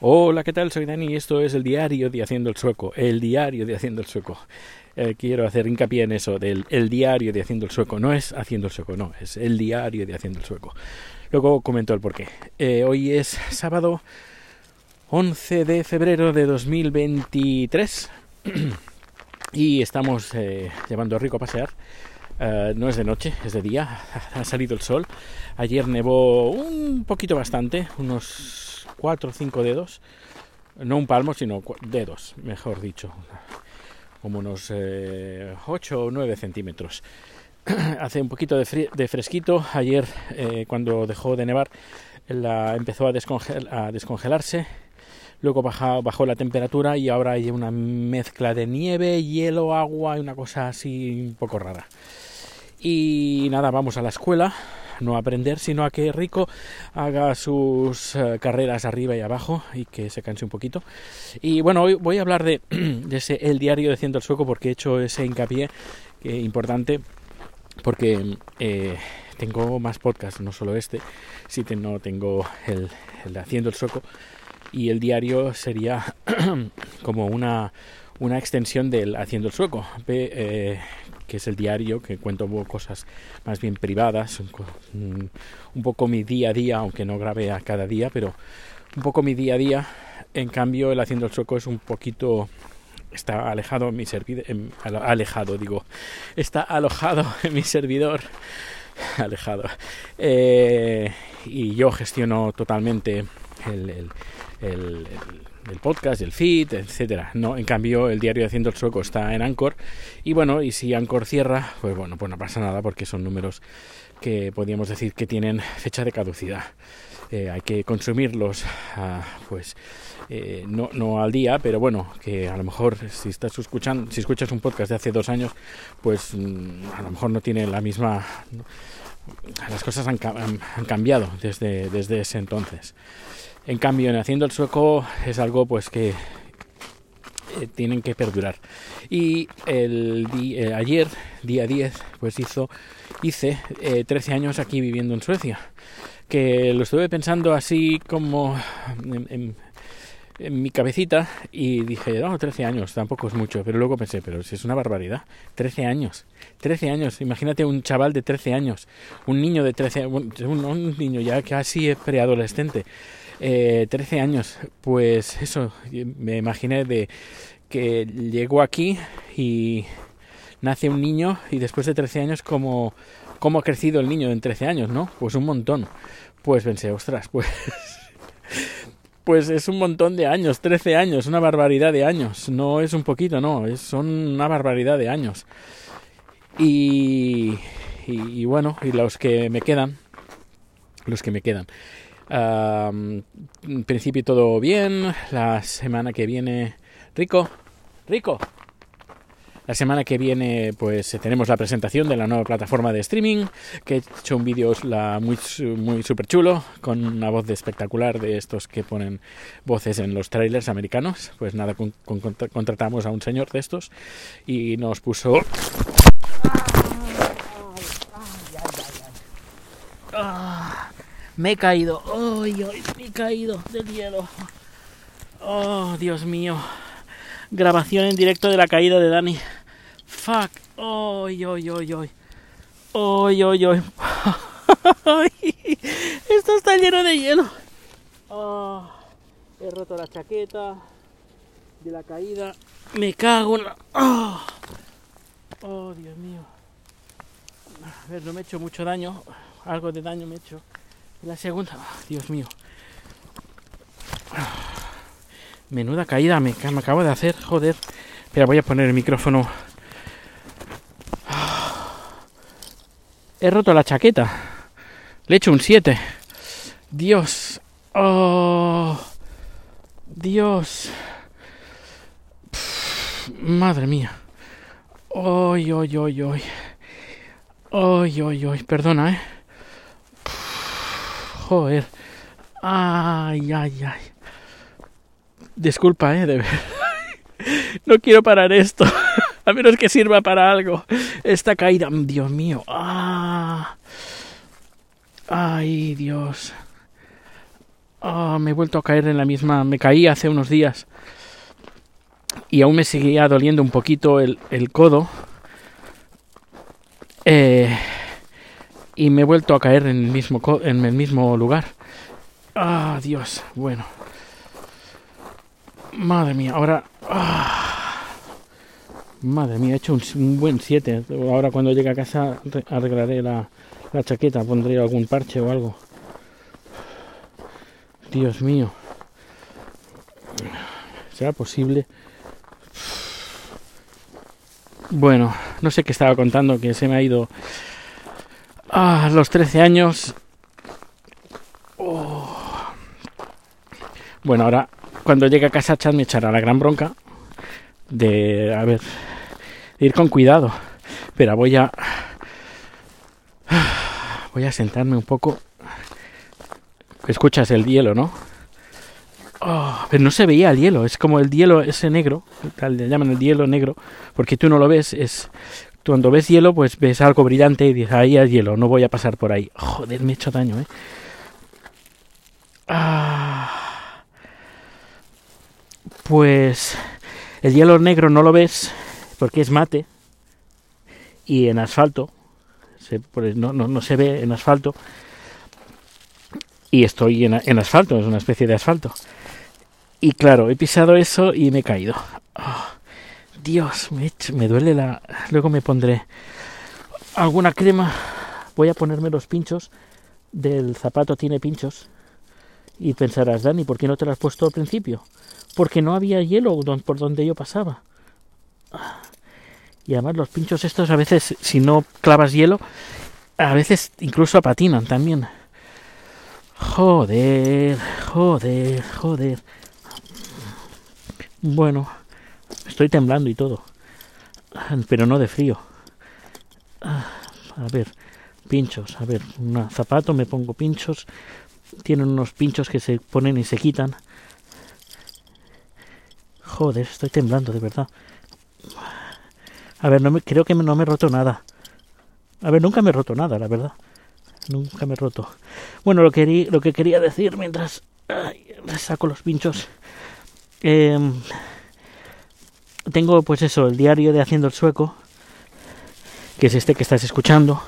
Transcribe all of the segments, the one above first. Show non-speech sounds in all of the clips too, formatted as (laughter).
Hola, ¿qué tal? Soy Dani y esto es el diario de Haciendo el Sueco. El diario de Haciendo el Sueco. Eh, quiero hacer hincapié en eso, del el diario de Haciendo el Sueco. No es Haciendo el Sueco, no, es el diario de Haciendo el Sueco. Luego comento el porqué. Eh, hoy es sábado 11 de febrero de 2023 (clears throat) y estamos eh, llevando a Rico a pasear. No es de noche, es de día. (laughs) Ha salido el sol. Ayer nevó un poquito bastante, unos 4 o 5 dedos, no un palmo, sino dedos, mejor dicho, como unos eh, 8 o 9 centímetros. (clears throat) Hace un poquito de, fresquito, ayer eh, cuando dejó de nevar la, empezó a, a descongelarse, luego bajó, la temperatura y ahora hay una mezcla de nieve, hielo, agua y una cosa así un poco rara. Y nada, vamos a la escuela no aprender, sino a que Rico haga sus uh, carreras arriba y abajo y que se canse un poquito. Y bueno, hoy voy a hablar (clears throat) de, ese El diario de Ciento el Sueco porque he hecho ese hincapié eh, importante porque eh, tengo más podcasts, no solo este, sino tengo el, de Haciendo el Sueco y el diario sería (clears throat) como una, una extensión del Haciendo el Sueco. Eh, que es el diario, que cuento cosas más bien privadas, un, un, poco mi día a día, aunque no grabé a cada día, pero un poco mi día a día. En cambio, el Haciendo el Sueco es un poquito está alejado (laughs) en mi servidor, alejado digo, está alojado en mi servidor, alejado, y yo gestiono totalmente el podcast, el feed, etcétera. No, en cambio, el diario de Haciendo el Sueco está en Anchor y bueno, y si Anchor cierra, pues bueno, pues no pasa nada porque son números que podríamos decir que tienen fecha de caducidad. Eh, hay que consumirlos, uh, pues eh, no, no al día, pero bueno, que a lo mejor si estás escuchando, si escuchas un podcast de hace dos años, pues mm, a lo mejor no tiene la misma las cosas han, cambiado desde, desde ese entonces. En cambio, en Haciendo el Sueco es algo pues que eh, tienen que perdurar. Y el di eh, ayer, día 10, pues hizo, hice eh, 13 años aquí viviendo en Suecia. Que lo estuve pensando así como en mi cabecita y dije, no, 13 años, tampoco es mucho. Pero luego pensé, pero si es una barbaridad. 13 años. 13 años. Imagínate un chaval de 13 años. Un niño de 13 un, un niño ya casi es preadolescente. Eh, 13 años, pues eso, me imaginé de que llego aquí y nace un niño y después de 13 años, ¿cómo, cómo ha crecido el niño en 13 años, no? Pues un montón. Pues pensé, ostras, pues... Pues es un montón de años, 13 años, una barbaridad de años. No es un poquito, no, es, son una barbaridad de años. Y, y, bueno, y los que me quedan, los que me quedan. En principio todo bien. La semana que viene. Rico, Rico. La semana que viene, pues tenemos la presentación de la nueva plataforma de streaming. Que he hecho un vídeo muy, muy super chulo. Con una voz de espectacular de estos que ponen voces en los trailers americanos. Pues nada, con, con, contratamos a un señor de estos. Y nos puso. Me he caído. ¡Ay, ay! Me he caído del hielo. ¡Oh, Dios mío! Grabación en directo de la caída de Dani. ¡Fuck! ¡Ay, ay, ay, ay! ¡Ay, ay, ay! (laughs) Esto está lleno de hielo. Oh, he roto la chaqueta de la caída. Me cago en. Oh, oh, Dios mío. A ver, no me he hecho mucho daño. Algo de daño me he hecho. La segunda, oh, Dios mío. Menuda caída me, me, acabo de hacer, joder. Espera, voy a poner el micrófono. He roto la chaqueta. Le he hecho un 7. Dios. Oh. Dios. Madre mía. Ay, ay, ay, ay. Ay, ay, ay. Perdona, eh. Joder. Ay, ay, ay. Disculpa, eh, de verdad. (laughs) No quiero parar esto. (laughs) A menos que sirva para algo. Esta caída, Dios mío. Ah. Ay, Dios. Ah, me he vuelto a caer en la misma. Me caí hace unos días y aún me seguía doliendo un poquito el, el codo. Eh, y me he vuelto a caer en el mismo, en el mismo lugar. Ah, Dios, bueno. Madre mía, ahora... Ah, madre mía, he hecho un, buen 7. Ahora cuando llegue a casa arreglaré la, chaqueta, pondré algún parche o algo. Dios mío. ¿Será posible? Bueno, no sé qué estaba contando, que se me ha ido a los 13 años. Oh. Bueno, ahora cuando llegue a casa Chad me echará la gran bronca de, a ver, ir con cuidado. Pero voy a... Voy a sentarme un poco. Escuchas el hielo, ¿no? Oh, pero no se veía el hielo, es como el hielo ese negro, le llaman el hielo negro, porque tú no lo ves, es cuando ves hielo, pues ves algo brillante y dices, ahí hay hielo, no voy a pasar por ahí. Joder, me he hecho daño, ¿eh? Ah, pues el hielo negro no lo ves porque es mate y en asfalto, no, no, no se ve en asfalto y estoy en, en, asfalto, es una especie de asfalto. Y claro, he pisado eso y me he caído. Oh, Dios, me, me duele la... Luego me pondré alguna crema. Voy a ponerme los pinchos. Del zapato tiene pinchos. Y pensarás, Dani, ¿por qué no te lo has puesto al principio? Porque no había hielo por donde yo pasaba. Y además los pinchos estos a veces, si no clavas hielo, a veces incluso patinan también. Joder, joder, joder. Bueno, estoy temblando y todo. Pero no de frío. A ver, pinchos. A ver, un zapato, me pongo pinchos. Tienen unos pinchos que se ponen y se quitan. Joder, estoy temblando, de verdad. A ver, no me, creo que no me he roto nada. A ver, nunca me he roto nada, la verdad. Nunca me he roto. Bueno, lo que, lo que quería decir mientras saco los pinchos Em, tengo pues eso, el diario de Haciendo el Sueco, que es este que estás escuchando.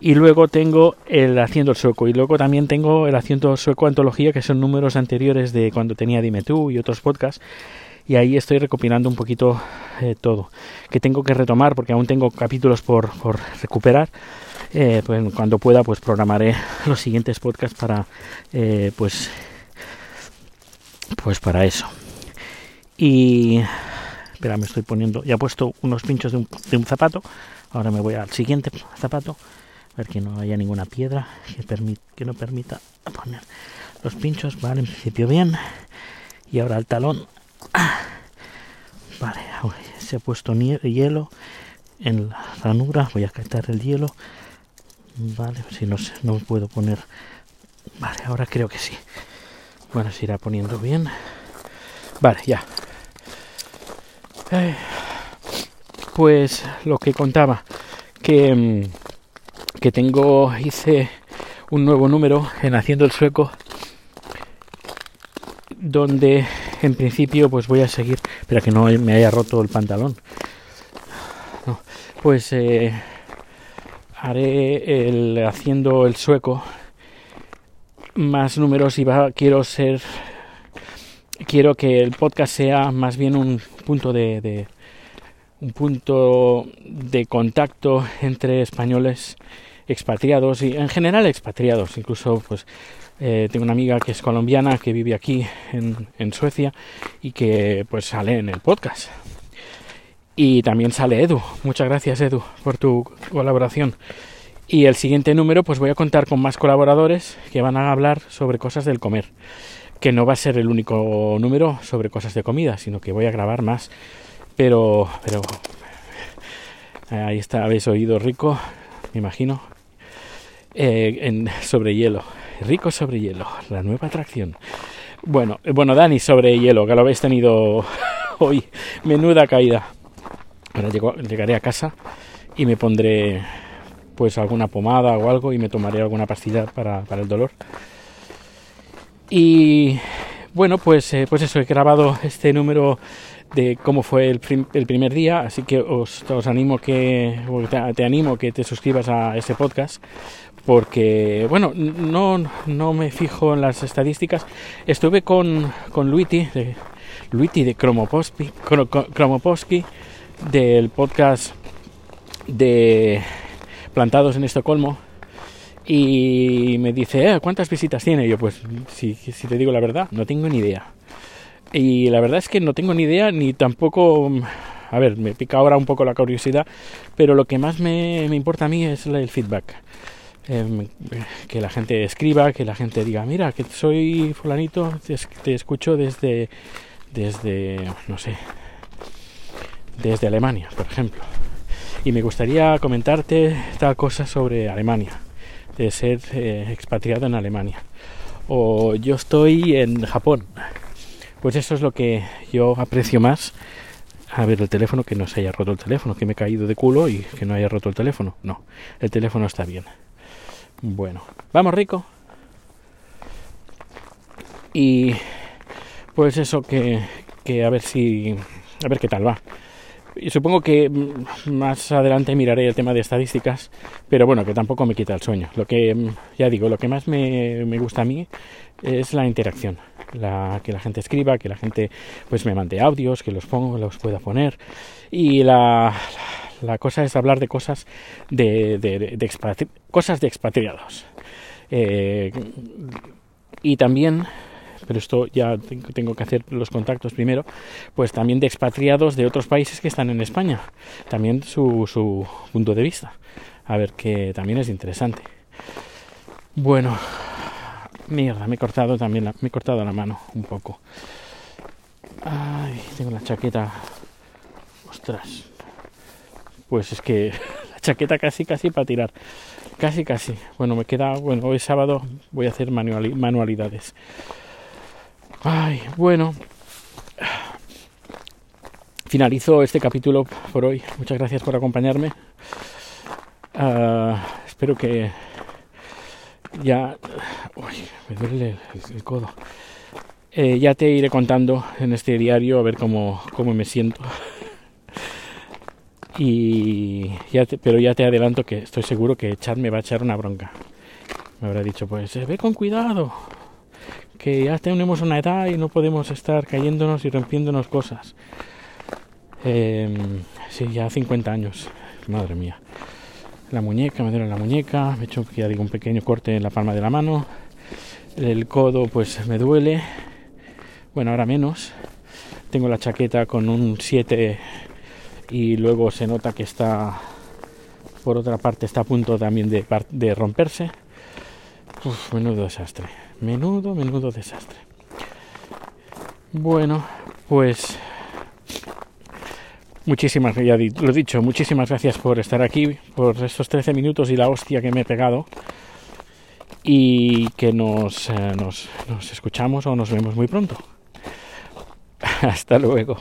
Y luego tengo el Haciendo el Sueco. Y luego también tengo el Haciendo el Sueco Antología, que son números anteriores de cuando tenía Dime Tú y otros podcasts. Y ahí estoy recopilando un poquito eh, todo. Que tengo que retomar porque aún tengo capítulos por, por recuperar. Eh, pues cuando pueda pues programaré los siguientes podcasts para eh, pues pues para eso. Y espera, me estoy poniendo, ya he puesto unos pinchos de un, de un zapato. Ahora me voy al siguiente zapato, a ver que no haya ninguna piedra que, que no permita poner los pinchos. Vale, en principio bien. Y ahora el talón. Vale, se ha puesto hielo en la ranura. Voy a quitar el hielo. Vale, si no, no puedo poner. Vale, ahora creo que sí. Bueno, se irá poniendo bien. Vale, ya. pues lo que contaba, que, mm, que tengo, hice un nuevo número en Haciendo el Sueco, donde en principio pues voy a seguir, pero que no me haya roto el pantalón. pues eh, haré el Haciendo el Sueco más números y va, quiero ser quiero que el podcast sea más bien un punto de, un punto de contacto entre españoles expatriados y en general expatriados incluso pues eh, tengo una amiga que es colombiana que vive aquí en, Suecia y que pues sale en el podcast y también sale Edu muchas gracias Edu por tu colaboración y el siguiente número, pues voy a contar con más colaboradores que van a hablar sobre cosas del comer. Que no va a ser el único número sobre cosas de comida, sino que voy a grabar más. Pero, pero, ahí está, habéis oído rico, me imagino, eh, sobre hielo. Rico sobre hielo, la nueva atracción. Bueno, eh, bueno, Dani sobre hielo, que lo habéis tenido (laughs) hoy. Menuda caída. Ahora llegaré a casa y me pondré pues alguna pomada o algo y me tomaré alguna pastilla para, para el dolor. Y bueno, pues, eh, pues eso, he grabado este número de cómo fue el, primer día, así que os, os animo que, te, animo que te suscribas a ese podcast, porque, bueno, no, no me fijo en las estadísticas. Estuve con, con Luiti, de, Luiti de Kromoposki, Kromoposki, del podcast de Plantados en Estocolmo, y me dice, eh, ¿cuántas visitas tiene? Y yo, pues, si, si te digo la verdad, no tengo ni idea. Y la verdad es que no tengo ni idea ni tampoco... A ver, me pica ahora un poco la curiosidad, pero lo que más me, me importa a mí es el feedback. Eh, que la gente escriba, que la gente diga, mira, que soy fulanito, te, te escucho desde, desde, no sé, desde Alemania, por ejemplo. Y me gustaría comentarte tal cosa sobre Alemania, de ser eh, expatriado en Alemania. O yo estoy en Japón, pues eso es lo que yo aprecio más. A ver, el teléfono, que no se haya roto el teléfono, que me he caído de culo y que no haya roto el teléfono. No, el teléfono está bien. Bueno, vamos rico. Y pues eso que, que a ver si... A ver qué tal va. Y supongo que más adelante miraré el tema de estadísticas, pero bueno, que tampoco me quita el sueño. Lo que, ya digo, lo que más me, me gusta a mí es la interacción la, que la gente escriba, que la gente pues me mande audios, que los pongo, los pueda poner. Y la, la cosa es hablar de cosas de, de, de cosas de expatriados. Eh, y también pero esto ya tengo que hacer los contactos primero, pues también de expatriados de otros países que están en España, también su, su punto de vista, a ver que también es interesante. Bueno, Mierda, me he cortado también la, me he cortado la mano un poco. Ay, tengo la chaqueta. Ostras. Pues es que (laughs) la chaqueta casi casi para tirar. Casi casi. Bueno, me queda, bueno, hoy sábado voy a hacer manualidades. Ay, bueno. Finalizo este capítulo por hoy. Muchas gracias por acompañarme. Uh, espero que ya uy, me duele el, codo eh, ya te iré contando en este diario a ver cómo, cómo me siento y ya pero ya te adelanto que estoy seguro que Chad me va a echar una bronca me habrá dicho pues eh, ve con cuidado que ya tenemos una edad y no podemos estar cayéndonos y rompiéndonos cosas. Eh, sí ya 50 años madre mía. La muñeca, me duele la muñeca, me he hecho ya digo un pequeño corte en la palma de la mano, el codo pues me duele, bueno ahora menos, tengo la chaqueta con un 7 y luego se nota que está, por otra parte está a punto también de, de romperse, menudo desastre, menudo, menudo desastre. Bueno, pues Muchísimas, ya lo he dicho, muchísimas gracias por estar aquí, por estos 13 minutos y la hostia que me he pegado. Y que nos, eh, nos, nos escuchamos o nos vemos muy pronto. (laughs) Hasta luego.